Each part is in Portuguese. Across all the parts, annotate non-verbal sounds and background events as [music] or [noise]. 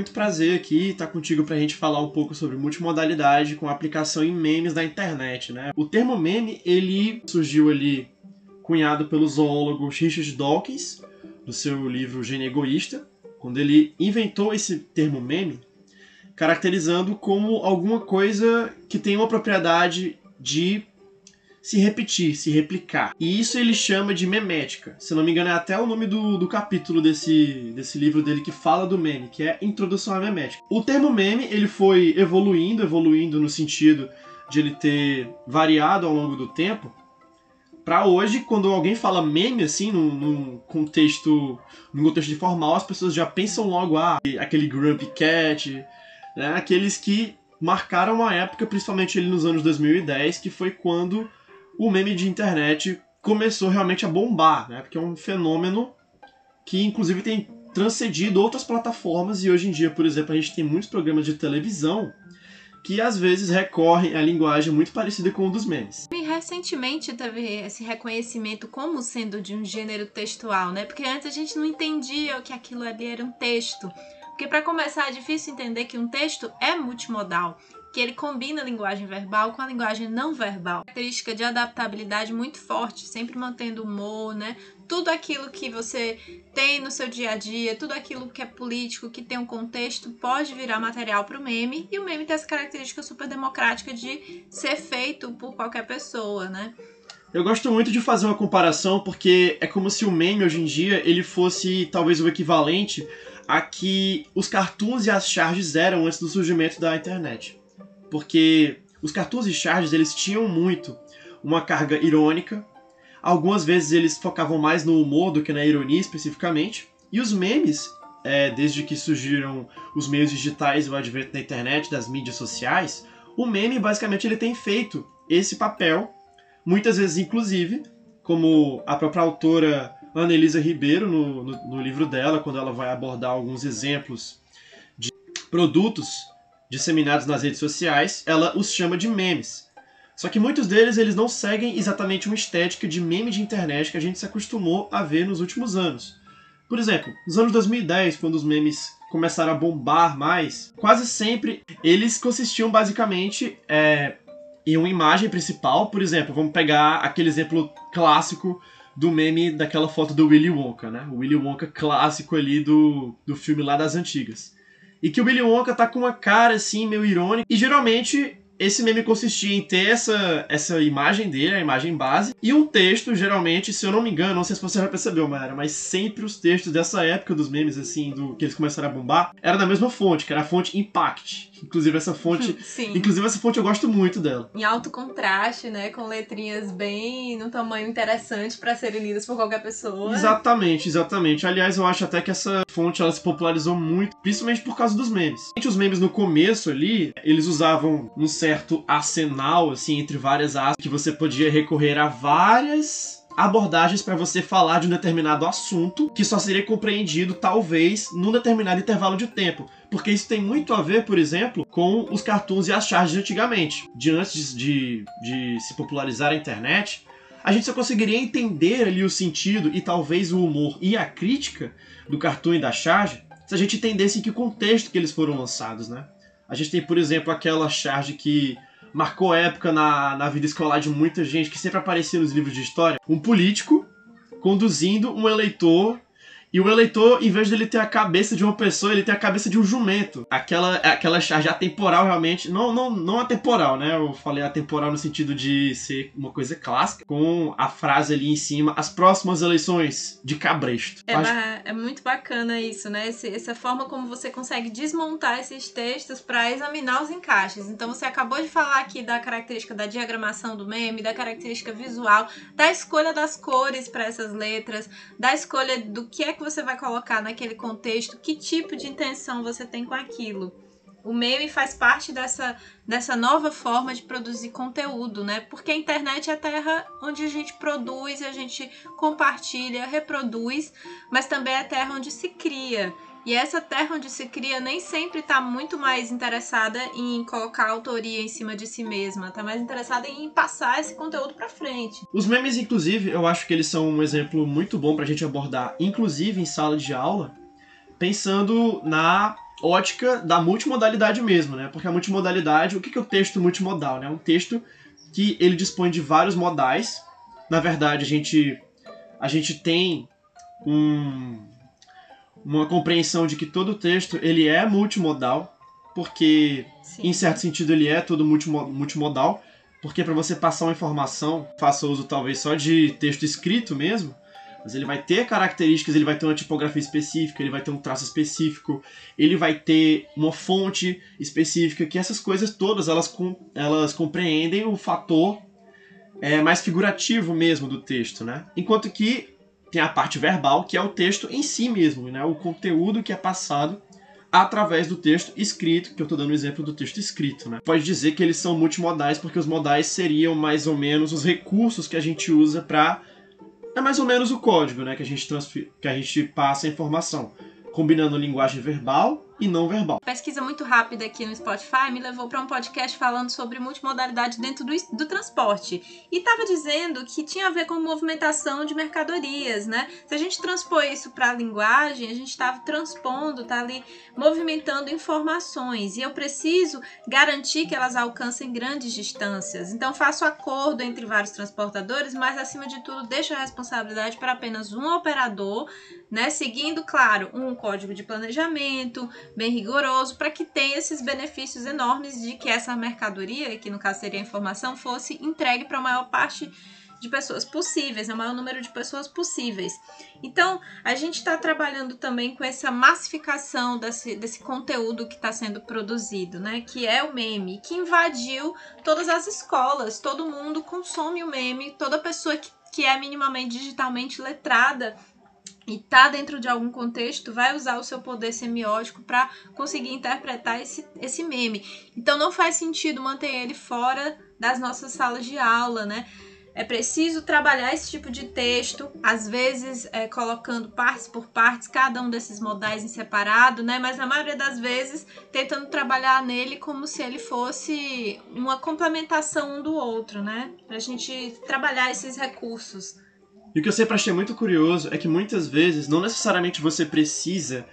Muito prazer aqui estar contigo para a gente falar um pouco sobre multimodalidade com aplicação em memes da internet, né? O termo meme, ele surgiu ali cunhado pelo zoólogo Richard Dawkins, do seu livro Gênio Egoísta, quando ele inventou esse termo meme, caracterizando como alguma coisa que tem uma propriedade de se repetir, se replicar. E isso ele chama de memética. Se não me engano, é até o nome do, do capítulo desse, desse livro dele que fala do meme, que é Introdução à Memética. O termo meme, ele foi evoluindo, evoluindo no sentido de ele ter variado ao longo do tempo, para hoje, quando alguém fala meme, assim, num, num, contexto num contexto informal, as pessoas já pensam logo, ah, aquele Grumpy Cat, né? Aqueles que marcaram uma época, principalmente ali nos anos 2010, que foi quando o meme de internet começou realmente a bombar, né? Porque é um fenômeno que inclusive tem transcendido outras plataformas e hoje em dia, por exemplo, a gente tem muitos programas de televisão que às vezes recorrem a linguagem muito parecida com o dos memes. E recentemente teve esse reconhecimento como sendo de um gênero textual, né? Porque antes a gente não entendia que aquilo ali era um texto. Porque para começar é difícil entender que um texto é multimodal que ele combina a linguagem verbal com a linguagem não verbal. Característica de adaptabilidade muito forte, sempre mantendo humor, né? Tudo aquilo que você tem no seu dia a dia, tudo aquilo que é político, que tem um contexto, pode virar material para o meme. E o meme tem essa característica super democrática de ser feito por qualquer pessoa, né? Eu gosto muito de fazer uma comparação porque é como se o meme hoje em dia ele fosse talvez o equivalente a que os cartoons e as charges eram antes do surgimento da internet porque os cartoons e charges eles tinham muito uma carga irônica. Algumas vezes eles focavam mais no humor do que na ironia especificamente. E os memes, é, desde que surgiram os meios digitais e o advento da internet, das mídias sociais, o meme basicamente ele tem feito esse papel, muitas vezes inclusive, como a própria autora Ana Elisa Ribeiro no, no, no livro dela, quando ela vai abordar alguns exemplos de produtos disseminados nas redes sociais, ela os chama de memes. Só que muitos deles eles não seguem exatamente uma estética de meme de internet que a gente se acostumou a ver nos últimos anos. Por exemplo, nos anos 2010, quando os memes começaram a bombar mais, quase sempre eles consistiam basicamente é, em uma imagem principal. Por exemplo, vamos pegar aquele exemplo clássico do meme daquela foto do Willy Wonka, né? O Willy Wonka clássico ali do, do filme lá das antigas. E que o Willy Wonka tá com uma cara assim, meio irônica. E geralmente esse meme consistia em ter essa, essa imagem dele, a imagem base, e um texto, geralmente, se eu não me engano, não sei se você já percebeu, Mayara, mas sempre os textos dessa época dos memes, assim, do que eles começaram a bombar, era da mesma fonte, que era a fonte Impact. Inclusive essa fonte. [laughs] Sim. Inclusive essa fonte eu gosto muito dela. Em alto contraste, né? Com letrinhas bem no tamanho interessante para serem lidas por qualquer pessoa. Exatamente, exatamente. Aliás, eu acho até que essa fonte ela se popularizou muito, principalmente por causa dos memes. Os memes no começo ali, eles usavam um certo certo arsenal, assim, entre várias aspas, que você podia recorrer a várias abordagens para você falar de um determinado assunto que só seria compreendido talvez num determinado intervalo de tempo. Porque isso tem muito a ver, por exemplo, com os cartoons e as charges de antigamente. De antes de, de se popularizar a internet, a gente só conseguiria entender ali o sentido e talvez o humor e a crítica do cartoon e da charge se a gente entendesse em que contexto que eles foram lançados, né? A gente tem, por exemplo, aquela charge que marcou época na, na vida escolar de muita gente, que sempre aparecia nos livros de história. Um político conduzindo um eleitor e o eleitor, em vez de ele ter a cabeça de uma pessoa, ele tem a cabeça de um jumento. Aquela, aquela charge atemporal realmente. Não, não, não atemporal, né? Eu falei atemporal no sentido de ser uma coisa clássica, com a frase ali em cima, as próximas eleições de Cabresto. É, Acho... é muito bacana isso, né? Esse, essa forma como você consegue desmontar esses textos para examinar os encaixes. Então você acabou de falar aqui da característica da diagramação do meme, da característica visual, da escolha das cores para essas letras, da escolha do que é que você vai colocar naquele contexto, que tipo de intenção você tem com aquilo. O meme faz parte dessa, dessa nova forma de produzir conteúdo, né? Porque a internet é a terra onde a gente produz, a gente compartilha, reproduz, mas também é a terra onde se cria. E essa terra onde se cria nem sempre está muito mais interessada em colocar a autoria em cima de si mesma, está mais interessada em passar esse conteúdo para frente. Os memes, inclusive, eu acho que eles são um exemplo muito bom para a gente abordar, inclusive em sala de aula, pensando na ótica da multimodalidade mesmo, né? Porque a multimodalidade, o que é o texto multimodal, né? Um texto que ele dispõe de vários modais. Na verdade, a gente a gente tem um, uma compreensão de que todo texto ele é multimodal, porque Sim. em certo sentido ele é todo multimodal, porque para você passar uma informação, faça uso talvez só de texto escrito mesmo, mas ele vai ter características, ele vai ter uma tipografia específica, ele vai ter um traço específico, ele vai ter uma fonte específica, que essas coisas todas elas, elas compreendem o fator é, mais figurativo mesmo do texto, né? Enquanto que tem a parte verbal, que é o texto em si mesmo, né? O conteúdo que é passado através do texto escrito, que eu estou dando o exemplo do texto escrito, né? Pode dizer que eles são multimodais, porque os modais seriam mais ou menos os recursos que a gente usa para é mais ou menos o código, né, que a gente transfer... que a gente passa a informação, combinando linguagem verbal e não verbal. Pesquisa muito rápida aqui no Spotify me levou para um podcast falando sobre multimodalidade dentro do, do transporte. E estava dizendo que tinha a ver com movimentação de mercadorias, né? Se a gente transpor isso para a linguagem, a gente estava transpondo, tá ali movimentando informações. E eu preciso garantir que elas alcancem grandes distâncias. Então faço acordo entre vários transportadores, mas acima de tudo deixo a responsabilidade para apenas um operador, né? Seguindo, claro, um código de planejamento, bem rigoroso para que tenha esses benefícios enormes de que essa mercadoria, que no caso seria a informação, fosse entregue para a maior parte de pessoas possíveis, o maior número de pessoas possíveis. Então, a gente está trabalhando também com essa massificação desse, desse conteúdo que está sendo produzido, né? Que é o meme, que invadiu todas as escolas, todo mundo consome o meme, toda pessoa que, que é minimamente digitalmente letrada e tá dentro de algum contexto, vai usar o seu poder semiótico para conseguir interpretar esse, esse meme. Então não faz sentido manter ele fora das nossas salas de aula, né? É preciso trabalhar esse tipo de texto, às vezes é, colocando partes por partes, cada um desses modais em separado, né? Mas na maioria das vezes tentando trabalhar nele como se ele fosse uma complementação um do outro, né? Pra gente trabalhar esses recursos. E o que eu sempre achei muito curioso é que muitas vezes não necessariamente você precisa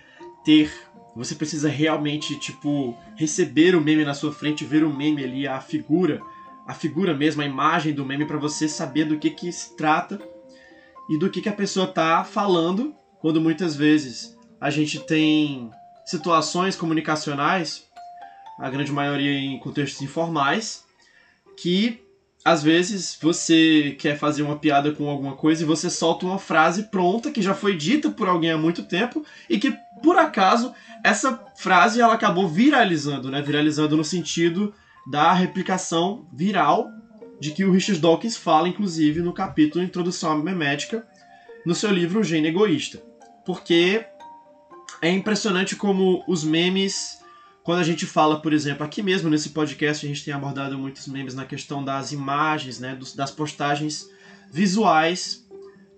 ter. Você precisa realmente, tipo, receber o meme na sua frente, ver o meme ali, a figura, a figura mesmo, a imagem do meme, para você saber do que, que se trata e do que, que a pessoa tá falando, quando muitas vezes a gente tem situações comunicacionais, a grande maioria em contextos informais, que às vezes você quer fazer uma piada com alguma coisa e você solta uma frase pronta que já foi dita por alguém há muito tempo e que por acaso essa frase ela acabou viralizando, né? Viralizando no sentido da replicação viral de que o Richard Dawkins fala, inclusive, no capítulo Introdução à Memética, no seu livro O Gênio Egoísta. Porque é impressionante como os memes quando a gente fala, por exemplo, aqui mesmo nesse podcast a gente tem abordado muitos memes na questão das imagens, né, das postagens visuais,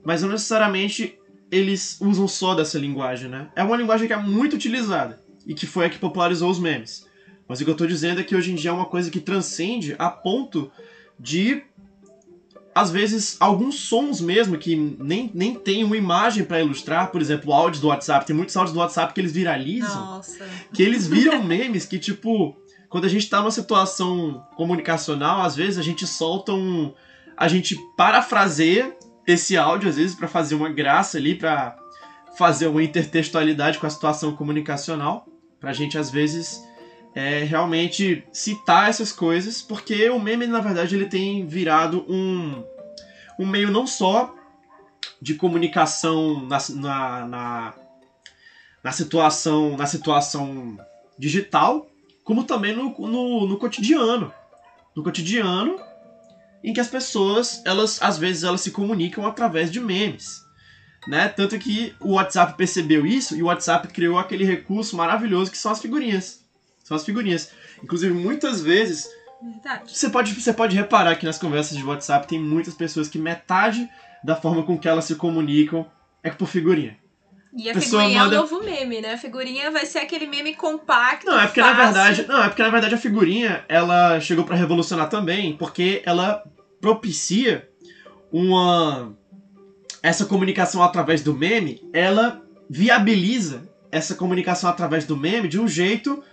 mas não necessariamente eles usam só dessa linguagem, né? É uma linguagem que é muito utilizada e que foi a que popularizou os memes. Mas o que eu estou dizendo é que hoje em dia é uma coisa que transcende a ponto de às vezes, alguns sons mesmo que nem, nem tem uma imagem para ilustrar, por exemplo, áudios do WhatsApp. Tem muitos áudios do WhatsApp que eles viralizam. Nossa. Que eles viram memes que, tipo, quando a gente tá numa situação comunicacional, às vezes a gente solta um. A gente parafraseia esse áudio, às vezes, para fazer uma graça ali, para fazer uma intertextualidade com a situação comunicacional. Pra gente, às vezes, é, realmente citar essas coisas, porque o meme, na verdade, ele tem virado um, um meio não só de comunicação na, na, na, na situação na situação digital, como também no, no, no cotidiano. No cotidiano, em que as pessoas, elas às vezes elas se comunicam através de memes. Né? Tanto que o WhatsApp percebeu isso e o WhatsApp criou aquele recurso maravilhoso que são as figurinhas. São as figurinhas. Inclusive, muitas vezes. Verdade. Você pode, você pode reparar que nas conversas de WhatsApp tem muitas pessoas que metade da forma com que elas se comunicam é por figurinha. E a, a figurinha manda... é o novo meme, né? A figurinha vai ser aquele meme compacto. Não, é porque fácil. na verdade. Não, é porque na verdade a figurinha ela chegou para revolucionar também, porque ela propicia uma. Essa comunicação através do meme, ela viabiliza essa comunicação através do meme de um jeito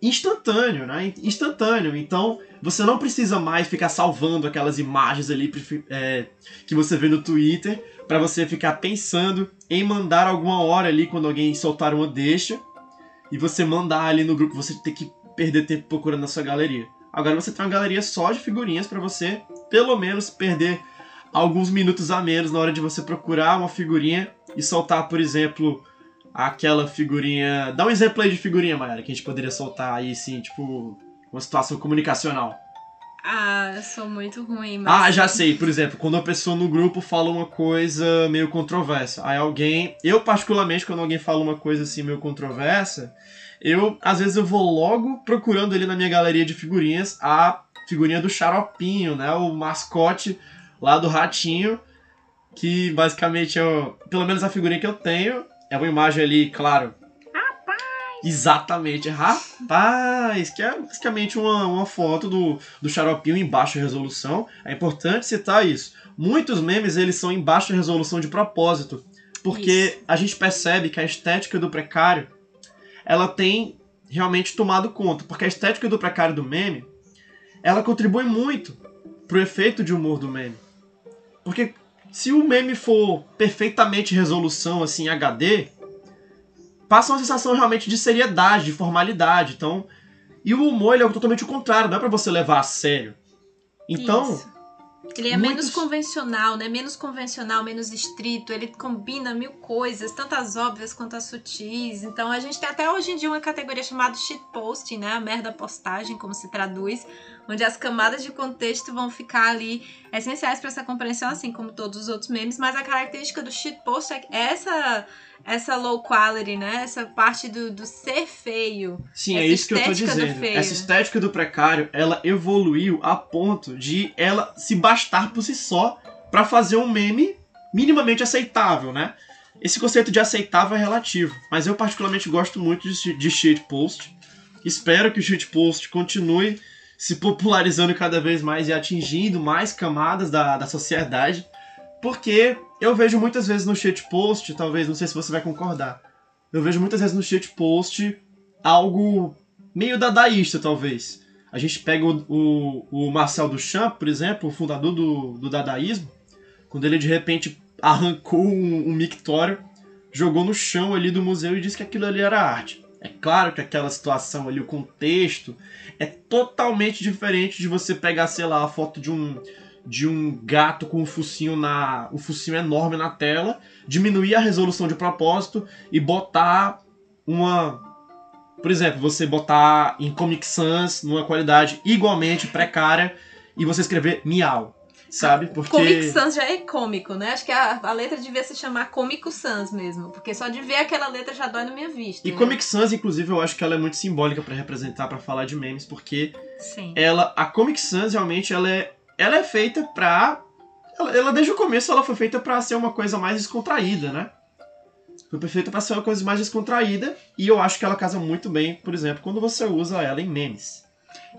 instantâneo, né? Instantâneo. Então, você não precisa mais ficar salvando aquelas imagens ali é, que você vê no Twitter para você ficar pensando em mandar alguma hora ali quando alguém soltar uma deixa e você mandar ali no grupo, você ter que perder tempo procurando na sua galeria. Agora você tem uma galeria só de figurinhas para você, pelo menos, perder alguns minutos a menos na hora de você procurar uma figurinha e soltar, por exemplo, aquela figurinha. Dá um exemplo aí de figurinha, Mayara, que a gente poderia soltar aí, sim, tipo, uma situação comunicacional. Ah, eu sou muito ruim, mas. Ah, já [laughs] sei. Por exemplo, quando a pessoa no grupo fala uma coisa meio controversa. Aí alguém. Eu, particularmente, quando alguém fala uma coisa assim meio controversa, eu, às vezes, eu vou logo procurando ali na minha galeria de figurinhas a figurinha do Xaropinho, né? O mascote lá do Ratinho. Que basicamente é. Pelo menos a figurinha que eu tenho é uma imagem ali, claro. Rapaz! Exatamente, rapaz! Que é basicamente uma, uma foto do, do xaropinho em baixa resolução. É importante citar isso. Muitos memes eles são em baixa resolução de propósito. Porque isso. a gente percebe que a estética do precário ela tem realmente tomado conta. Porque a estética do precário do meme ela contribui muito pro efeito de humor do meme. Porque se o meme for perfeitamente resolução, assim, HD, passa uma sensação realmente de seriedade, de formalidade. Então, e o humor ele é totalmente o contrário, não é para você levar a sério. Então, Isso. Ele é Muitos... menos convencional, né? Menos convencional, menos estrito. Ele combina mil coisas, tantas óbvias quanto as sutis. Então a gente tem até hoje em dia uma categoria chamada shitposting, né? A merda postagem, como se traduz, onde as camadas de contexto vão ficar ali essenciais para essa compreensão, assim como todos os outros memes. Mas a característica do shitpost é essa essa low quality, né? Essa parte do, do ser feio. Sim, é isso que eu tô dizendo. Essa estética do precário, ela evoluiu a ponto de ela se bastar por si só para fazer um meme minimamente aceitável, né? Esse conceito de aceitável é relativo, mas eu particularmente gosto muito de, de shitpost. Espero que o shitpost continue se popularizando cada vez mais e atingindo mais camadas da, da sociedade, porque eu vejo muitas vezes no shitpost, talvez, não sei se você vai concordar, eu vejo muitas vezes no shitpost algo meio dadaísta, talvez. A gente pega o, o, o Marcel Duchamp, por exemplo, o fundador do, do dadaísmo, quando ele de repente arrancou um, um mictório, jogou no chão ali do museu e disse que aquilo ali era arte. É claro que aquela situação ali, o contexto, é totalmente diferente de você pegar, sei lá, a foto de um, de um gato com o focinho na o focinho enorme na tela, diminuir a resolução de propósito e botar uma por exemplo, você botar em Comic Sans numa qualidade igualmente precária e você escrever miau, sabe? Porque Comic Sans já é cômico, né? Acho que a, a letra devia se chamar Comic Sans mesmo, porque só de ver aquela letra já dói na minha vista. E né? Comic Sans, inclusive, eu acho que ela é muito simbólica para representar, para falar de memes, porque Sim. ela a Comic Sans realmente ela é ela é feita pra. Ela, ela, desde o começo ela foi feita para ser uma coisa mais descontraída, né? Foi feita para ser uma coisa mais descontraída e eu acho que ela casa muito bem, por exemplo, quando você usa ela em memes.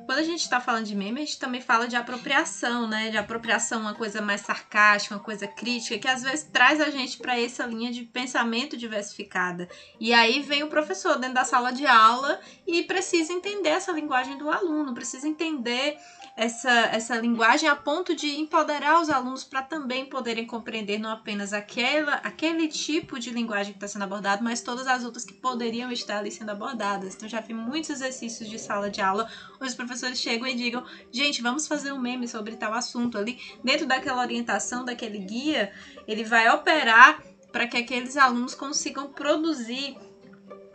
Quando a gente está falando de meme, a gente também fala de apropriação, né? De apropriação, uma coisa mais sarcástica, uma coisa crítica, que às vezes traz a gente para essa linha de pensamento diversificada. E aí vem o professor dentro da sala de aula e precisa entender essa linguagem do aluno, precisa entender essa, essa linguagem a ponto de empoderar os alunos para também poderem compreender não apenas aquela, aquele tipo de linguagem que está sendo abordado, mas todas as outras que poderiam estar ali sendo abordadas. Então já vi muitos exercícios de sala de aula onde os professores chegam e digam: gente, vamos fazer um meme sobre tal assunto ali. Dentro daquela orientação, daquele guia, ele vai operar para que aqueles alunos consigam produzir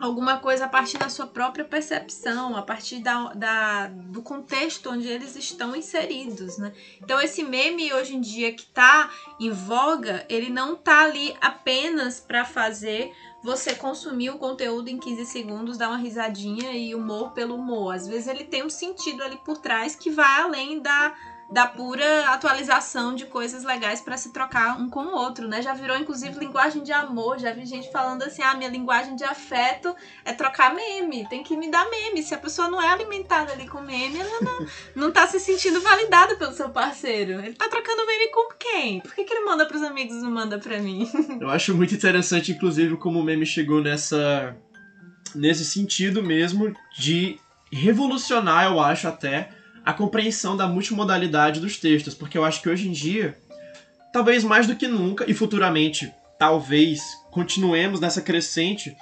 alguma coisa a partir da sua própria percepção, a partir da, da, do contexto onde eles estão inseridos, né? Então esse meme hoje em dia que está em voga, ele não está ali apenas para fazer você consumir o conteúdo em 15 segundos, dar uma risadinha e humor pelo humor. Às vezes ele tem um sentido ali por trás que vai além da da pura atualização de coisas legais para se trocar um com o outro, né? Já virou inclusive linguagem de amor, já vi gente falando assim: "Ah, minha linguagem de afeto é trocar meme, tem que me dar meme". Se a pessoa não é alimentada ali com meme, ela não, não tá se sentindo validada pelo seu parceiro. Ele tá trocando meme com quem? Por que, que ele manda pros amigos e não manda para mim? [laughs] Eu acho muito interessante inclusive como o meme chegou nessa nesse sentido mesmo de revolucionar, eu acho até, a compreensão da multimodalidade dos textos, porque eu acho que hoje em dia, talvez mais do que nunca, e futuramente talvez continuemos nessa crescente,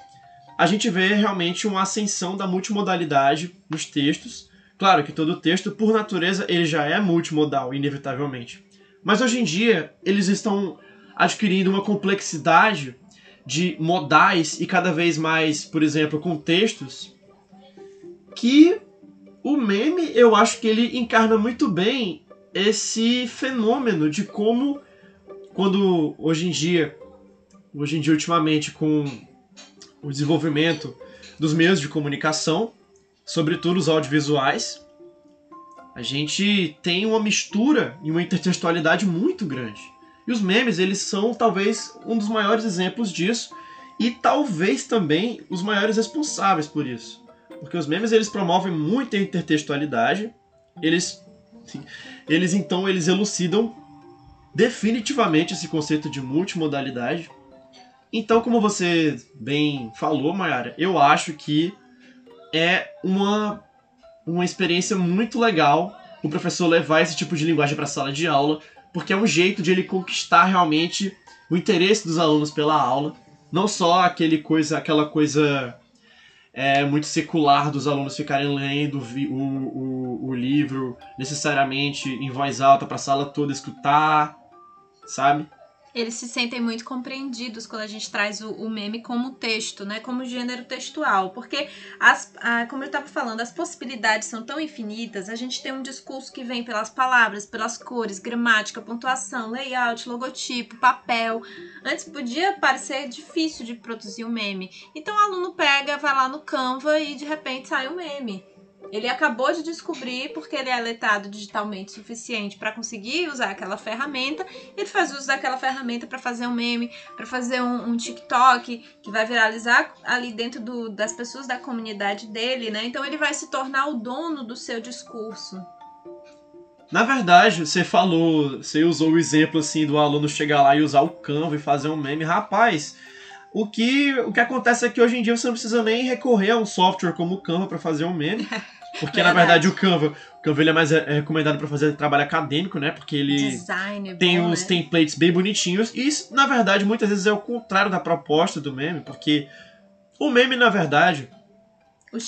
a gente vê realmente uma ascensão da multimodalidade nos textos. Claro que todo texto, por natureza, ele já é multimodal, inevitavelmente. Mas hoje em dia, eles estão adquirindo uma complexidade de modais e cada vez mais, por exemplo, contextos que o meme, eu acho que ele encarna muito bem esse fenômeno de como quando hoje em dia, hoje em dia ultimamente com o desenvolvimento dos meios de comunicação, sobretudo os audiovisuais, a gente tem uma mistura e uma intertextualidade muito grande. E os memes, eles são talvez um dos maiores exemplos disso e talvez também os maiores responsáveis por isso. Porque os memes eles promovem muita intertextualidade, eles eles então eles elucidam definitivamente esse conceito de multimodalidade. Então, como você bem falou, Mayara, eu acho que é uma uma experiência muito legal o professor levar esse tipo de linguagem para a sala de aula, porque é um jeito de ele conquistar realmente o interesse dos alunos pela aula, não só aquele coisa, aquela coisa é, muito secular dos alunos ficarem lendo o, o, o livro necessariamente em voz alta para a sala toda escutar, sabe? Eles se sentem muito compreendidos quando a gente traz o, o meme como texto, né? Como gênero textual. Porque, as, a, como eu estava falando, as possibilidades são tão infinitas. A gente tem um discurso que vem pelas palavras, pelas cores, gramática, pontuação, layout, logotipo, papel. Antes podia parecer difícil de produzir um meme. Então o aluno pega, vai lá no Canva e de repente sai um meme. Ele acabou de descobrir, porque ele é letrado digitalmente suficiente para conseguir usar aquela ferramenta, ele faz uso daquela ferramenta para fazer um meme, para fazer um, um, TikTok que vai viralizar ali dentro do, das pessoas da comunidade dele, né? Então ele vai se tornar o dono do seu discurso. Na verdade, você falou, você usou o exemplo assim do aluno chegar lá e usar o Canva e fazer um meme. Rapaz, o que, o que acontece é que hoje em dia você não precisa nem recorrer a um software como o Canva para fazer um meme. [laughs] Porque, verdade. na verdade, o Canva, o Canva ele é mais é, é recomendado para fazer trabalho acadêmico, né? Porque ele Design, tem bom, uns né? templates bem bonitinhos. E isso, na verdade, muitas vezes é o contrário da proposta do meme, porque o meme, na verdade,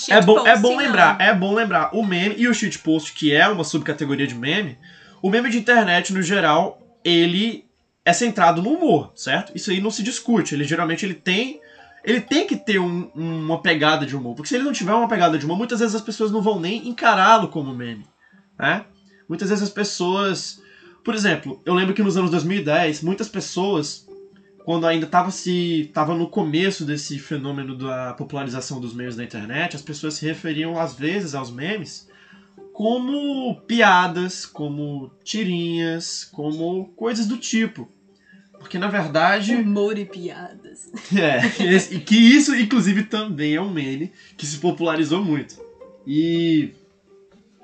é bom, é bom lembrar, é bom lembrar. O meme e o shitpost, que é uma subcategoria de meme, o meme de internet, no geral, ele é centrado no humor, certo? Isso aí não se discute. Ele geralmente ele tem ele tem que ter um, uma pegada de humor. Porque se ele não tiver uma pegada de humor, muitas vezes as pessoas não vão nem encará-lo como meme. Né? Muitas vezes as pessoas. Por exemplo, eu lembro que nos anos 2010, muitas pessoas, quando ainda estava se tava no começo desse fenômeno da popularização dos meios da internet, as pessoas se referiam às vezes aos memes como piadas, como tirinhas, como coisas do tipo. Porque na verdade. Humor e piadas. [laughs] É, e que isso, inclusive, também é um meme que se popularizou muito. E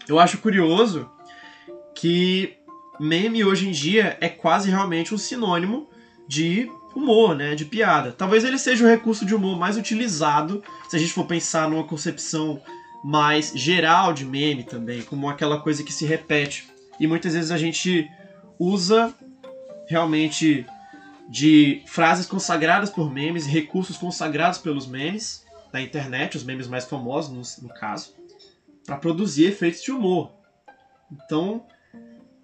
eu acho curioso que meme hoje em dia é quase realmente um sinônimo de humor, né? De piada. Talvez ele seja o recurso de humor mais utilizado se a gente for pensar numa concepção mais geral de meme também, como aquela coisa que se repete. E muitas vezes a gente usa realmente de frases consagradas por memes e recursos consagrados pelos memes da internet, os memes mais famosos no, no caso, para produzir efeitos de humor. Então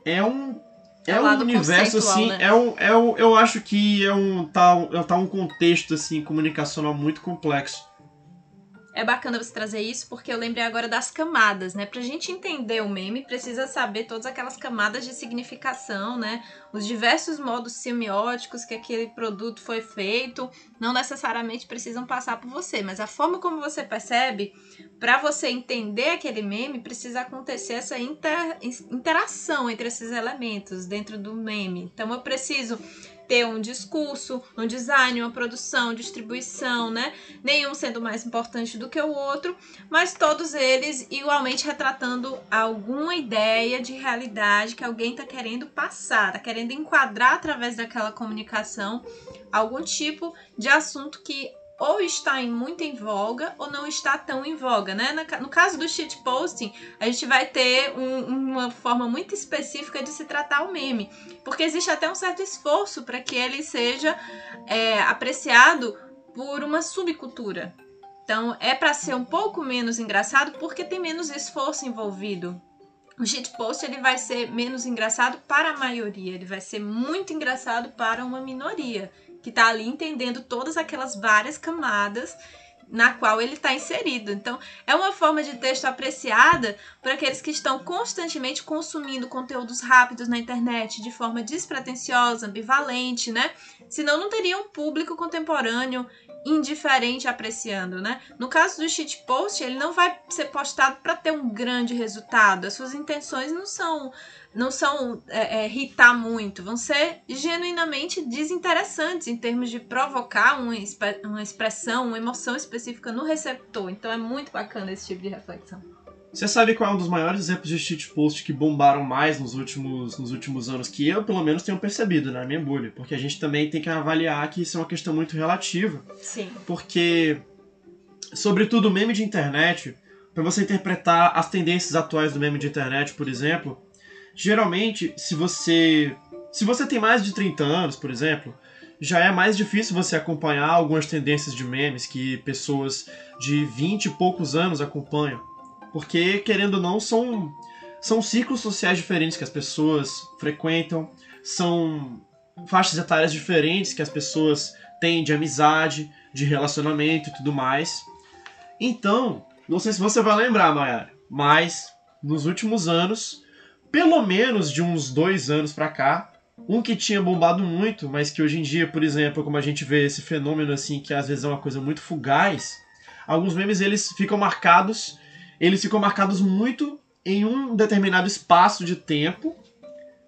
é um é, é um universo assim, né? é um, é um, eu acho que é um tá, tá um contexto assim comunicacional muito complexo é bacana você trazer isso porque eu lembrei agora das camadas, né? Pra gente entender o meme, precisa saber todas aquelas camadas de significação, né? Os diversos modos semióticos que aquele produto foi feito, não necessariamente precisam passar por você, mas a forma como você percebe, para você entender aquele meme, precisa acontecer essa inter, interação entre esses elementos dentro do meme. Então eu preciso ter um discurso, um design, uma produção, distribuição, né? Nenhum sendo mais importante do que o outro, mas todos eles igualmente retratando alguma ideia de realidade que alguém está querendo passar, está querendo enquadrar através daquela comunicação algum tipo de assunto que ou está em muito em voga ou não está tão em voga, né? No caso do shitposting, a gente vai ter um, uma forma muito específica de se tratar o meme, porque existe até um certo esforço para que ele seja é, apreciado por uma subcultura. Então, é para ser um pouco menos engraçado porque tem menos esforço envolvido. O shitpost ele vai ser menos engraçado para a maioria, ele vai ser muito engraçado para uma minoria que está ali entendendo todas aquelas várias camadas na qual ele está inserido. Então, é uma forma de texto apreciada por aqueles que estão constantemente consumindo conteúdos rápidos na internet de forma despretensiosa, ambivalente, né? Senão não teria um público contemporâneo indiferente apreciando, né? No caso do shitpost, ele não vai ser postado para ter um grande resultado. As suas intenções não são não são é, é, irritar muito, vão ser genuinamente desinteressantes em termos de provocar uma, uma expressão, uma emoção específica no receptor. Então é muito bacana esse tipo de reflexão. Você sabe qual é um dos maiores exemplos de shitpost que bombaram mais nos últimos, nos últimos anos, que eu, pelo menos, tenho percebido na minha bolha? Porque a gente também tem que avaliar que isso é uma questão muito relativa. Sim. Porque, sobretudo, o meme de internet, para você interpretar as tendências atuais do meme de internet, por exemplo, geralmente, se você. Se você tem mais de 30 anos, por exemplo, já é mais difícil você acompanhar algumas tendências de memes que pessoas de 20 e poucos anos acompanham. Porque, querendo ou não, são, são ciclos sociais diferentes que as pessoas frequentam, são faixas etárias diferentes que as pessoas têm de amizade, de relacionamento e tudo mais. Então, não sei se você vai lembrar, Mayara, mas nos últimos anos, pelo menos de uns dois anos pra cá, um que tinha bombado muito, mas que hoje em dia, por exemplo, como a gente vê esse fenômeno assim, que às vezes é uma coisa muito fugaz, alguns memes eles ficam marcados eles ficam marcados muito em um determinado espaço de tempo,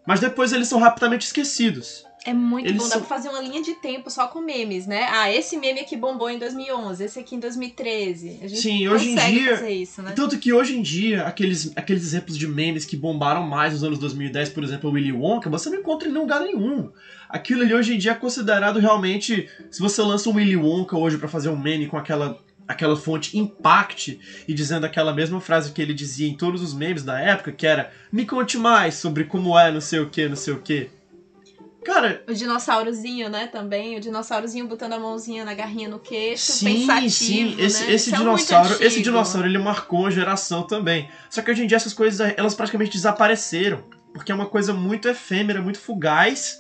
mas depois eles são rapidamente esquecidos. É muito Eles bom, dá são- pra fazer uma linha de tempo só com memes, né? Ah, esse meme aqui bombou em 2011, esse aqui em 2013. A gente Sim, hoje em dia- fazer isso, né? Tanto que hoje em dia, aqueles, aqueles exemplos de memes que bombaram mais nos anos 2010, por exemplo, o Willy Wonka, você não encontra em lugar nenhum. Aquilo ali hoje em dia é considerado realmente. Se você lança um Willy Wonka hoje pra fazer um meme com aquela, aquela fonte Impact e dizendo aquela mesma frase que ele dizia em todos os memes da época, que era: Me conte mais sobre como é não sei o que, não sei o que. Cara, O dinossaurozinho, né, também. O dinossaurozinho botando a mãozinha na garrinha no queixo, Sim, pensativo, sim, esse, né? esse é dinossauro, esse antigo. dinossauro ele marcou a geração também. Só que hoje em dia essas coisas elas praticamente desapareceram, porque é uma coisa muito efêmera, muito fugaz.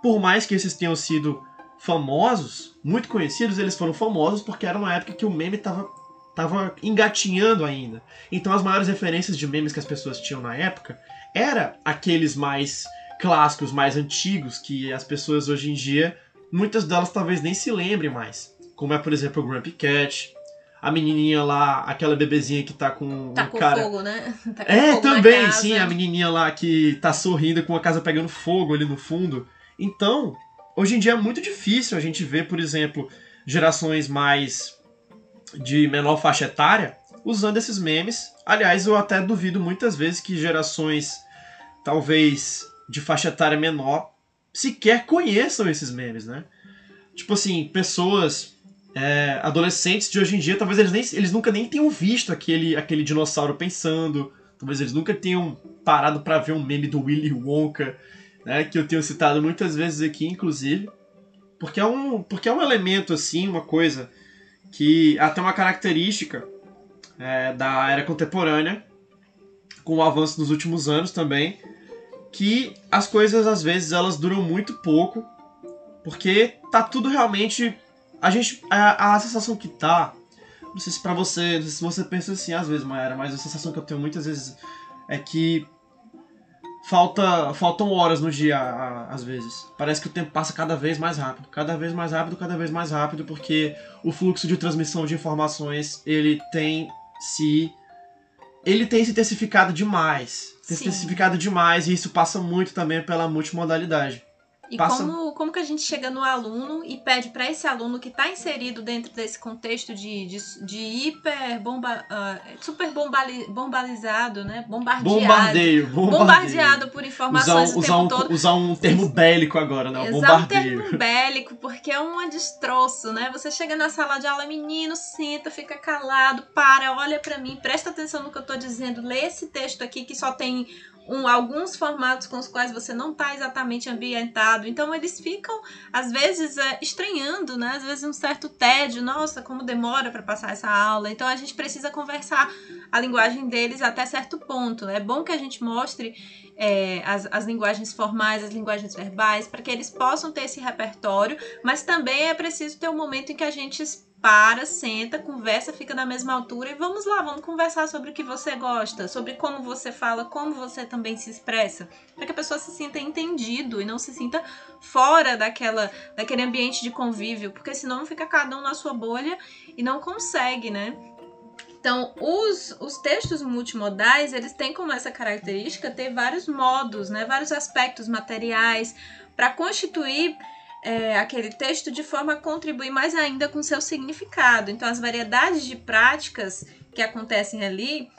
Por mais que esses tenham sido famosos, muito conhecidos, eles foram famosos porque era uma época que o meme tava tava engatinhando ainda. Então as maiores referências de memes que as pessoas tinham na época era aqueles mais clássicos, mais antigos que as pessoas hoje em dia muitas delas talvez nem se lembrem mais. Como é, por exemplo, o Grumpy Cat, a menininha lá, aquela bebezinha que tá com Tá um com cara. fogo, né? [laughs] Tá com É, fogo também, sim, a menininha lá que tá sorrindo com a casa pegando fogo ali no fundo. Então, hoje em dia é muito difícil a gente ver, por exemplo, gerações mais de menor faixa etária usando esses memes. Aliás, eu até duvido muitas vezes que gerações, talvez de faixa etária menor, sequer conheçam esses memes, né? Tipo assim, pessoas é, adolescentes de hoje em dia, talvez eles, nem, eles nunca nem tenham visto aquele, aquele dinossauro pensando, talvez eles nunca tenham parado pra ver um meme do Willy Wonka, né, que eu tenho citado muitas vezes aqui, inclusive, porque é um, porque é um elemento, assim, uma coisa que até uma característica é, da era contemporânea, com o avanço nos últimos anos também, que as coisas às vezes elas duram muito pouco, porque tá tudo realmente a gente a, a sensação que tá não sei se pra você não sei se você pensa assim às vezes Maera mas a sensação que eu tenho muitas vezes é que falta faltam horas no dia às vezes. Parece que o tempo passa cada vez mais rápido. Cada vez mais rápido cada vez mais rápido porque o fluxo de transmissão de informações ele tem se ele tem se intensificado demais. Tem se intensificado demais e isso passa muito também pela multimodalidade E Passa- como, como que a gente chega no aluno e pede para esse aluno que está inserido dentro desse contexto de, de, de hiper bomba, ah, super bombali, bombalizado, né? Bombardeado. Bombardeio, bombardeio. Bombardeado por Usar, informações um- o usar, tempo um, todo. usar um termo bélico agora, né? O Usar um bombardeio. termo [laughs] bélico, porque é um destroço, né? Você chega na sala de aula, menino, senta, fica calado, para, olha pra mim, presta atenção no que eu tô dizendo, lê esse texto aqui que só tem um, alguns formatos com os quais você não tá exatamente ambientado. Então eles ficam, às vezes, é, estranhando, né? Às vezes um certo tédio, nossa, como demora pra passar essa aula. Então a gente precisa conversar a linguagem deles até certo ponto. É bom que a gente mostre é, as, as linguagens formais, as linguagens verbais, para que eles possam ter esse repertório, mas também é preciso ter um momento em que a gente para, senta, conversa, fica na mesma altura e vamos lá, vamos conversar sobre o que você gosta, sobre como você fala, como você também se expressa, para que a pessoa se sinta entendido e não se sinta fora daquela, daquele ambiente de convívio, porque senão fica cada um na sua bolha e não consegue, né? Então, os, os textos multimodais, eles têm como essa característica ter vários modos, né, vários aspectos materiais, para constituir é, aquele texto de forma a contribuir mais ainda com seu significado. Então, as variedades de práticas que acontecem ali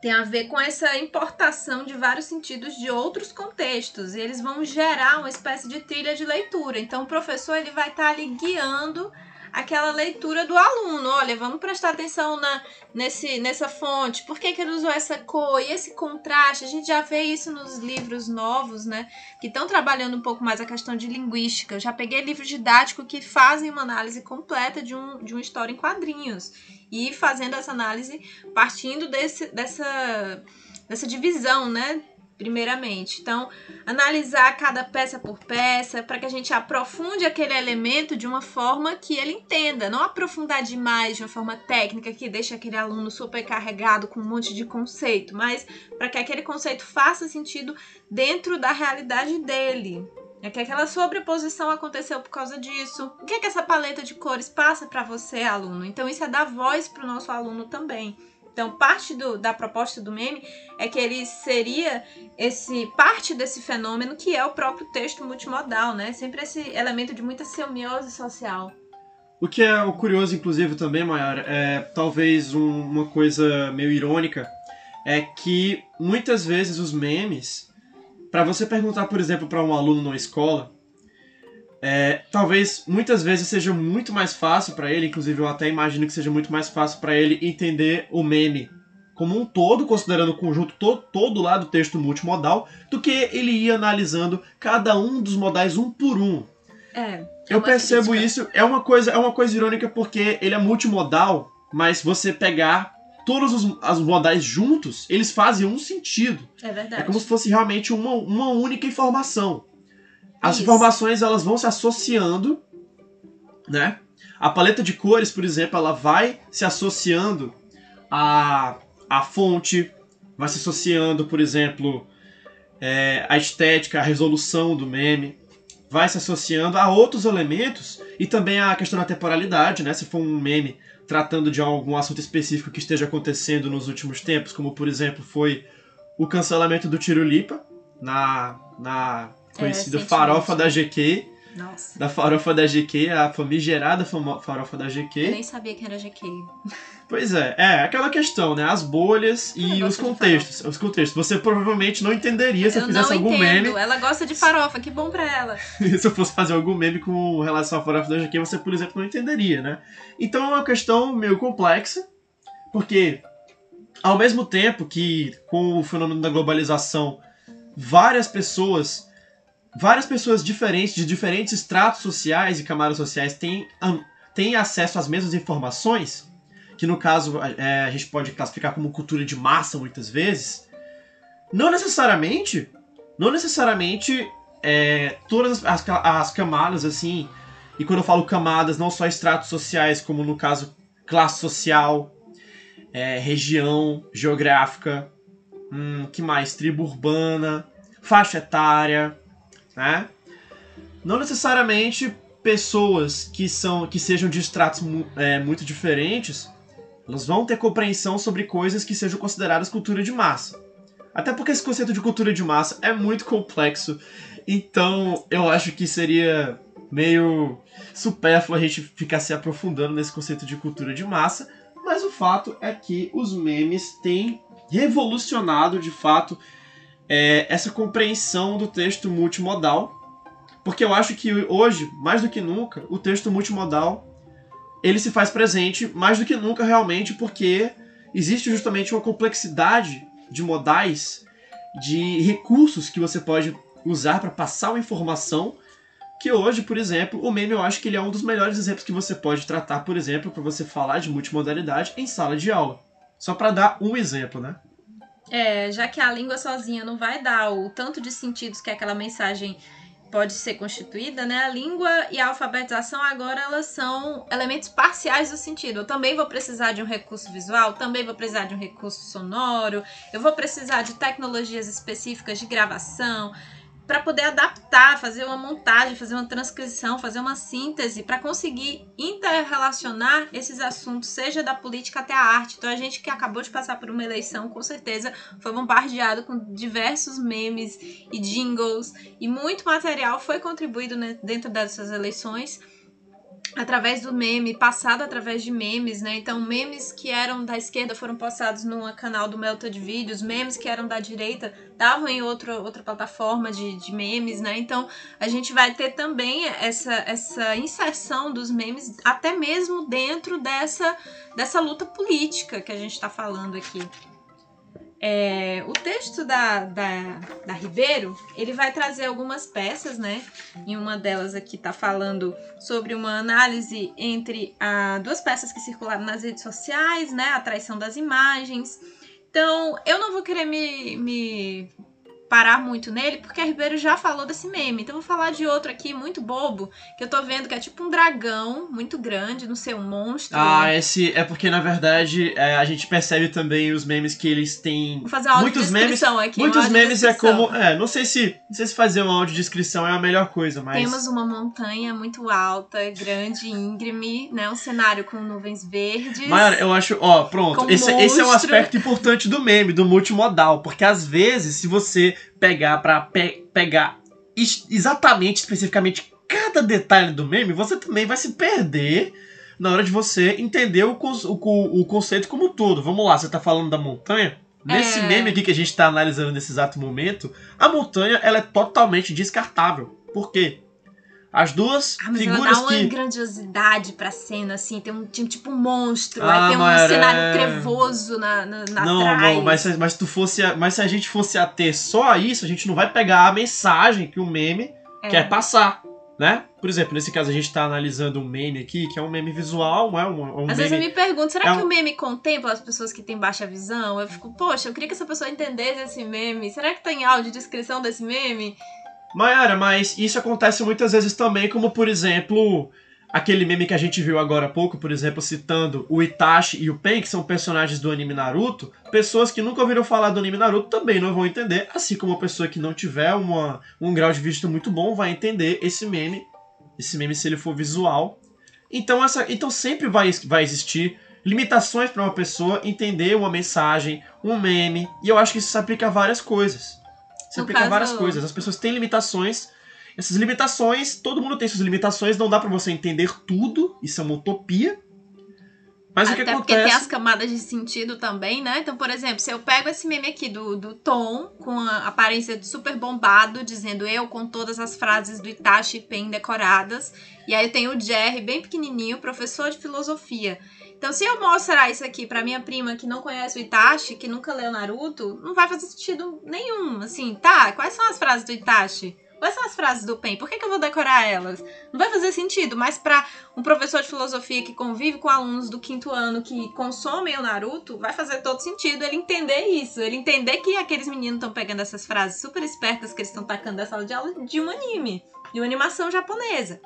tem a ver com essa importação de vários sentidos de outros contextos e eles vão gerar uma espécie de trilha de leitura. Então, o professor ele vai estar ali guiando aquela leitura do aluno. Olha, vamos prestar atenção na, nesse, nessa fonte. Por que, que ele usou essa cor e esse contraste? A gente já vê isso nos livros novos, né? Que estão trabalhando um pouco mais a questão de linguística. Eu já peguei livros didáticos que fazem uma análise completa de, um, de uma história em quadrinhos. E fazendo essa análise partindo desse, dessa, dessa divisão, né? Primeiramente. Então, analisar cada peça por peça para que a gente aprofunde aquele elemento de uma forma que ele entenda, não aprofundar demais de uma forma técnica que deixa aquele aluno supercarregado com um monte de conceito, mas para que aquele conceito faça sentido dentro da realidade dele. É que aquela sobreposição aconteceu por causa disso. O que é que essa paleta de cores passa para você, aluno? Então, isso é dar voz para o nosso aluno também. Então, parte do, da proposta do meme é que ele seria esse parte desse fenômeno que é o próprio texto multimodal, né? Sempre esse elemento de muita semiose social. O que é o curioso, inclusive, também, Mayara, é talvez um- uma coisa meio irônica, é que muitas vezes os memes, para você perguntar, por exemplo, para um aluno numa escola, é, talvez muitas vezes seja muito mais fácil para ele, inclusive eu até imagino que seja muito mais fácil para ele entender o meme como um todo, considerando o conjunto to todo lá do texto multimodal, do que ele ir analisando cada um dos modais um por um. É. Eu uma percebo crítica. isso, é uma coisa, é uma coisa irônica porque ele é multimodal, mas você pegar todos os, os modais juntos, eles fazem um sentido. É verdade. É como se fosse realmente uma, uma única informação. As Isso. informações elas vão se associando, né? A paleta de cores, por exemplo, ela vai se associando à, à fonte, vai se associando, por exemplo, é, à estética, à resolução do meme, vai se associando a outros elementos e também à questão da temporalidade, né? Se for um meme tratando de algum assunto específico que esteja acontecendo nos últimos tempos, como por exemplo foi o cancelamento do Tiro Lipa na, na conhecida recentemente, farofa da? GQ, Nossa. da farofa da GQ, a famigerada farofa da Eu GQ. nem sabia que era GQ. Pois é, é aquela questão, né? As bolhas Eu e os contextos. Os contextos. Você provavelmente não entenderia se eu, eu fizesse não algum entendo. meme. Ela gosta de farofa, que bom pra ela. [laughs] se eu fosse fazer algum meme com relação à farofa da GQ, você, por exemplo, não entenderia, né? Então é uma questão meio complexa, porque ao mesmo tempo que com o fenômeno da globalização, várias pessoas, várias pessoas diferentes, de diferentes estratos sociais e camadas sociais têm, am- têm acesso às mesmas informações, que no caso é, a gente pode classificar como cultura de massa muitas vezes, não necessariamente, não necessariamente é, todas as, as, as camadas, assim, e quando eu falo camadas, não só estratos sociais, como no caso classe social, é, região geográfica, hum, que mais? Tribo urbana, faixa etária, né? Não necessariamente pessoas que são que sejam de estratos é, muito diferentes, elas vão ter compreensão sobre coisas que sejam consideradas cultura de massa. Até porque esse conceito de cultura de massa é muito complexo Então, eu acho que seria meio supérfluo a gente ficar se aprofundando nesse conceito de cultura de massa, mas o fato é que os memes têm revolucionado, de fato, é, essa compreensão do texto multimodal, porque eu acho que hoje, mais do que nunca, o texto multimodal ele se faz presente mais do que nunca realmente, porque existe justamente uma complexidade de modais, de recursos que você pode usar para passar uma informação que hoje, por exemplo, o meme eu acho que ele é um dos melhores exemplos que você pode tratar, por exemplo, para você falar de multimodalidade em sala de aula. Só para dar um exemplo, né? É, já que a língua sozinha não vai dar o tanto de sentidos que aquela mensagem pode ser constituída, né? A língua e a alfabetização agora elas são elementos parciais do sentido. Eu também vou precisar de um recurso visual, também vou precisar de um recurso sonoro, eu vou precisar de tecnologias específicas de gravação, para poder adaptar, fazer uma montagem, fazer uma transcrição, fazer uma síntese, para conseguir interrelacionar esses assuntos, seja da política até a arte. Então a gente que acabou de passar por uma eleição, com certeza foi bombardeado com diversos memes e jingles e muito material foi contribuído né, dentro dessas eleições através do meme, passado através de memes, né? Então, memes que eram da esquerda foram postados num canal do Melted Videos, memes que eram da direita estavam em outro, outra plataforma de, de memes, né? Então, a gente vai ter também essa, essa inserção dos memes, até mesmo dentro dessa, dessa luta política que a gente está falando aqui. É, o texto da, da, da, Ribeiro, ele vai trazer algumas peças, né? E uma delas aqui está falando sobre uma análise entre a, duas peças que circularam nas redes sociais, né? A traição das imagens. Então, eu não vou querer me, me parar muito nele, porque a Ribeiro já falou desse meme. Então eu vou falar de outro aqui, muito bobo, que eu tô vendo que é tipo um dragão muito grande, não sei, um monstro. Ah, esse é porque na verdade é, a gente percebe também os memes que eles têm. Vou fazer uma muitos memes aqui. Muitos memes é como. É, não sei se. Não sei se fazer uma audiodescrição é a melhor coisa, mas. Temos uma montanha muito alta, grande, íngreme, né? Um cenário com nuvens verdes. Maior, eu acho. Ó, pronto. Esse, esse é um aspecto importante do meme, do multimodal. Porque às vezes, se você pegar para pe pegar exatamente, especificamente cada detalhe do meme, você também vai se perder na hora de você entender o, o, o conceito como um todo. Vamos lá, você tá falando da montanha? Nesse é... meme aqui que a gente está analisando nesse exato momento, a montanha ela é totalmente descartável. Por quê? As duas ah, mas figuras ela dá uma que... grandiosidade pra cena, assim. Tem um tipo um monstro, ah, aí tem um cenário é... trevoso na, na, na Não, trás. não, mas, mas, tu fosse, mas se a gente fosse a ter só isso, a gente não vai pegar a mensagem que o meme é. quer passar, né? Por exemplo, nesse caso a gente tá analisando um meme aqui, que é um meme visual, não é um, um Às meme... vezes eu me pergunto, será é que um... o meme contempla as pessoas que têm baixa visão? Eu fico, poxa, eu queria que essa pessoa entendesse esse meme. Será que tem áudio descrição desse meme? Mayara, mas isso acontece muitas vezes também, como por exemplo, aquele meme que a gente viu agora há pouco, por exemplo, citando o Itachi e o Pen, que são personagens do anime Naruto, pessoas que nunca ouviram falar do anime Naruto também não vão entender, assim como uma pessoa que não tiver uma, um grau de vista muito bom vai entender esse meme, esse meme se ele for visual. Então, essa, então sempre vai, vai existir limitações para uma pessoa entender uma mensagem, um meme, e eu acho que isso se aplica a várias coisas. Você aplica caso... várias coisas. As pessoas têm limitações. Essas limitações, todo mundo tem suas limitações, não dá para você entender tudo, isso é uma utopia. Mas Até o que acontece... porque tem as camadas de sentido também, né? Então, por exemplo, se eu pego esse meme aqui do, do Tom, com a aparência de super bombado, dizendo eu com todas as frases do Itachi Pen decoradas, e aí eu tenho o Jerry, bem pequenininho, professor de filosofia. Então, se eu mostrar isso aqui pra minha prima que não conhece o Itachi, que nunca leu Naruto, não vai fazer sentido nenhum. Assim, tá, quais são as frases do Itachi? Quais são as frases do Pen? Por que, que eu vou decorar elas? Não vai fazer sentido, mas para um professor de filosofia que convive com alunos do quinto ano que consomem o Naruto, vai fazer todo sentido ele entender isso. Ele entender que aqueles meninos estão pegando essas frases super espertas que eles estão tacando da sala de aula de um anime, de uma animação japonesa.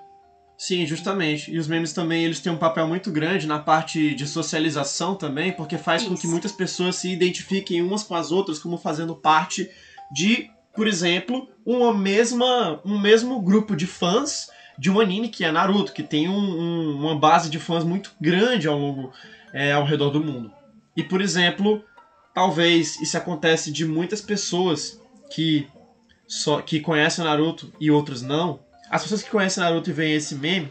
Sim, justamente. E os memes também eles têm um papel muito grande na parte de socialização também, porque faz Isso. com que muitas pessoas se identifiquem umas com as outras como fazendo parte de, por exemplo, uma mesma, um mesmo grupo de fãs de um anime que é Naruto, que tem um, um, uma base de fãs muito grande ao longo, é, ao redor do mundo. E por exemplo, talvez isso acontece de muitas pessoas que só que conhecem Naruto e outros não, as pessoas que conhecem Naruto e veem esse meme,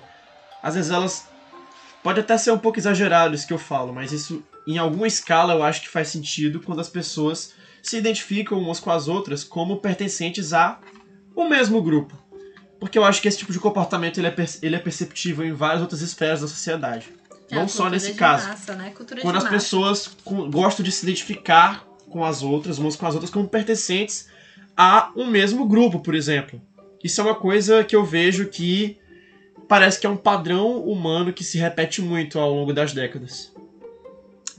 às vezes elas pode até ser um pouco exagerado isso que eu falo, mas isso em alguma escala eu acho que faz sentido quando as pessoas se identificam umas com as outras como pertencentes a o mesmo grupo. Porque eu acho que esse tipo de comportamento ele é, ele é perceptível em várias outras esferas da sociedade. É Não só nesse caso. Massa, né? Quando as massa. pessoas gostam de se identificar com as outras, umas com as outras, como pertencentes a um mesmo grupo, por exemplo. Isso é uma coisa que eu vejo que parece que é um padrão humano que se repete muito ao longo das décadas.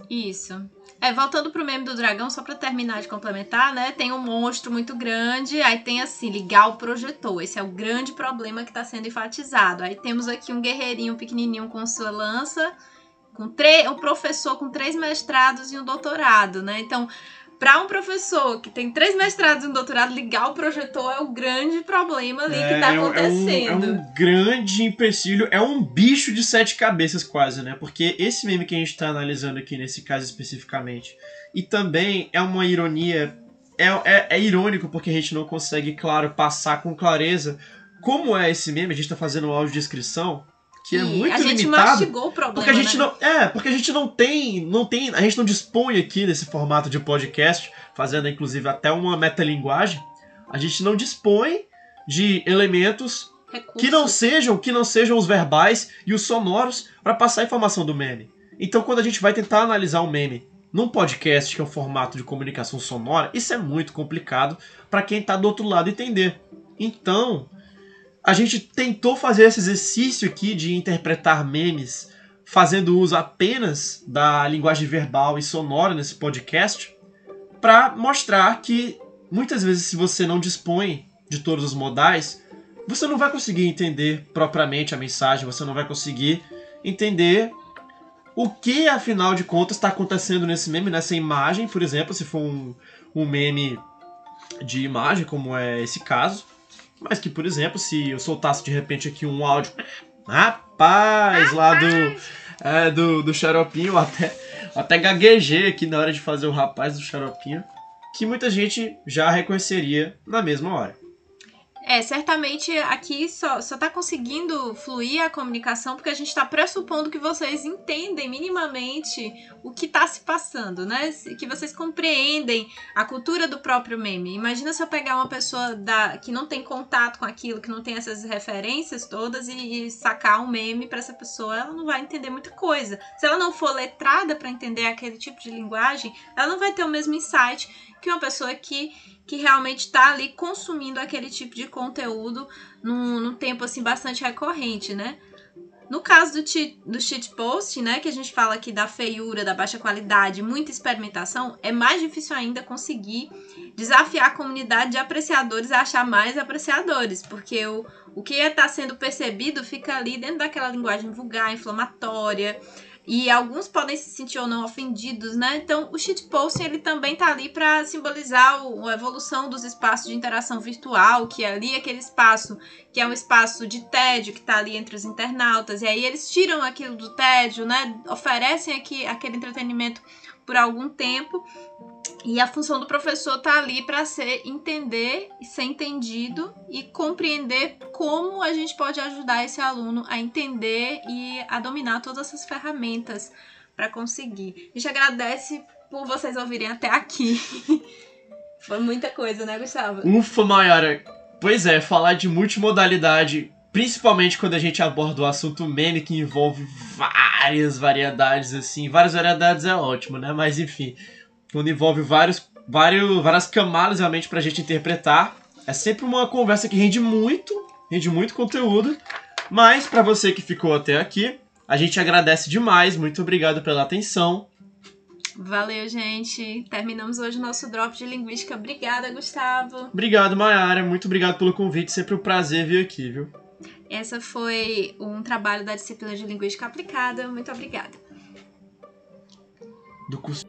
Isso. É, voltando pro meme do dragão, só pra terminar de complementar, né? Tem um monstro muito grande, aí tem assim, ligar o projetor. Esse é o grande problema que tá sendo enfatizado. Aí temos aqui um guerreirinho pequenininho com sua lança, com um professor com três mestrados e um doutorado, né? Então, para um professor que tem três mestrados e um doutorado, ligar o projetor é o grande problema ali é, que tá acontecendo. É um, é um, grande empecilho, é um bicho de sete cabeças quase, né? Porque esse meme que a gente tá analisando aqui nesse caso especificamente, e também é uma ironia, é, é, é irônico porque a gente não consegue, claro, passar com clareza como é esse meme, a gente tá fazendo audiodescrição, que é muito a gente limitado. mastigou o problema, porque a gente né? não, é, porque a gente não tem, não tem, a gente não dispõe aqui nesse formato de podcast, fazendo inclusive até uma metalinguagem, a gente não dispõe de elementos Recursos. que não sejam, que não sejam os verbais e os sonoros para passar a informação do meme. Então, quando a gente vai tentar analisar um meme num podcast, que é um formato de comunicação sonora, isso é muito complicado para quem tá do outro lado entender. Então, a gente tentou fazer esse exercício aqui de interpretar memes fazendo uso apenas da linguagem verbal e sonora nesse podcast para mostrar que muitas vezes se você não dispõe de todos os modais, você não vai conseguir entender propriamente a mensagem, você não vai conseguir entender o que afinal de contas está acontecendo nesse meme, nessa imagem, por exemplo, se for um, um meme de imagem, como é esse caso, mas que, por exemplo, se eu soltasse de repente aqui um áudio. Rapaz, lá do. É, do, do xaropinho, até, até gaguejei aqui na hora de fazer o rapaz do xaropinho, que muita gente já reconheceria na mesma hora. É, certamente aqui só, só tá conseguindo fluir a comunicação porque a gente está pressupondo que vocês entendem minimamente o que está se passando, né? Que vocês compreendem a cultura do próprio meme. Imagina se eu pegar uma pessoa da, que não tem contato com aquilo, que não tem essas referências todas e, e sacar um meme para essa pessoa, ela não vai entender muita coisa. Se ela não for letrada para entender aquele tipo de linguagem, ela não vai ter o mesmo insight que uma pessoa que que realmente está ali consumindo aquele tipo de conteúdo num, num tempo assim bastante recorrente, né? No caso do, cheat, do cheat post, né, que a gente fala aqui da feiura, da baixa qualidade, muita experimentação, é mais difícil ainda conseguir desafiar a comunidade de apreciadores a achar mais apreciadores, porque o, o que está sendo percebido fica ali dentro daquela linguagem vulgar, inflamatória, e alguns podem se sentir ou não ofendidos, né? Então, o shitposting ele também tá ali para simbolizar o, a evolução dos espaços de interação virtual, que é ali aquele espaço que é um espaço de tédio que tá ali entre os internautas. E aí eles tiram aquilo do tédio, né? Oferecem aqui aquele entretenimento por algum tempo. E a função do professor tá ali para ser entender ser entendido e compreender como a gente pode ajudar esse aluno a entender e a dominar todas essas ferramentas para conseguir. A gente agradece por vocês ouvirem até aqui. [laughs] Foi muita coisa, né, Gustavo? Ufa, Mayara. Pois é, falar de multimodalidade, principalmente quando a gente aborda o assunto meme que envolve várias variedades assim. Várias variedades é ótimo, né? Mas enfim, quando envolve vários, vários, várias camadas realmente pra gente interpretar. É sempre uma conversa que rende muito, rende muito conteúdo. Mas para você que ficou até aqui, a gente agradece demais. Muito obrigado pela atenção. Valeu, gente. Terminamos hoje o nosso drop de linguística. Obrigada, Gustavo. Obrigado, Mayara. Muito obrigado pelo convite. Sempre um prazer vir aqui, viu? Essa foi um trabalho da disciplina de linguística aplicada. Muito obrigada. Do curso.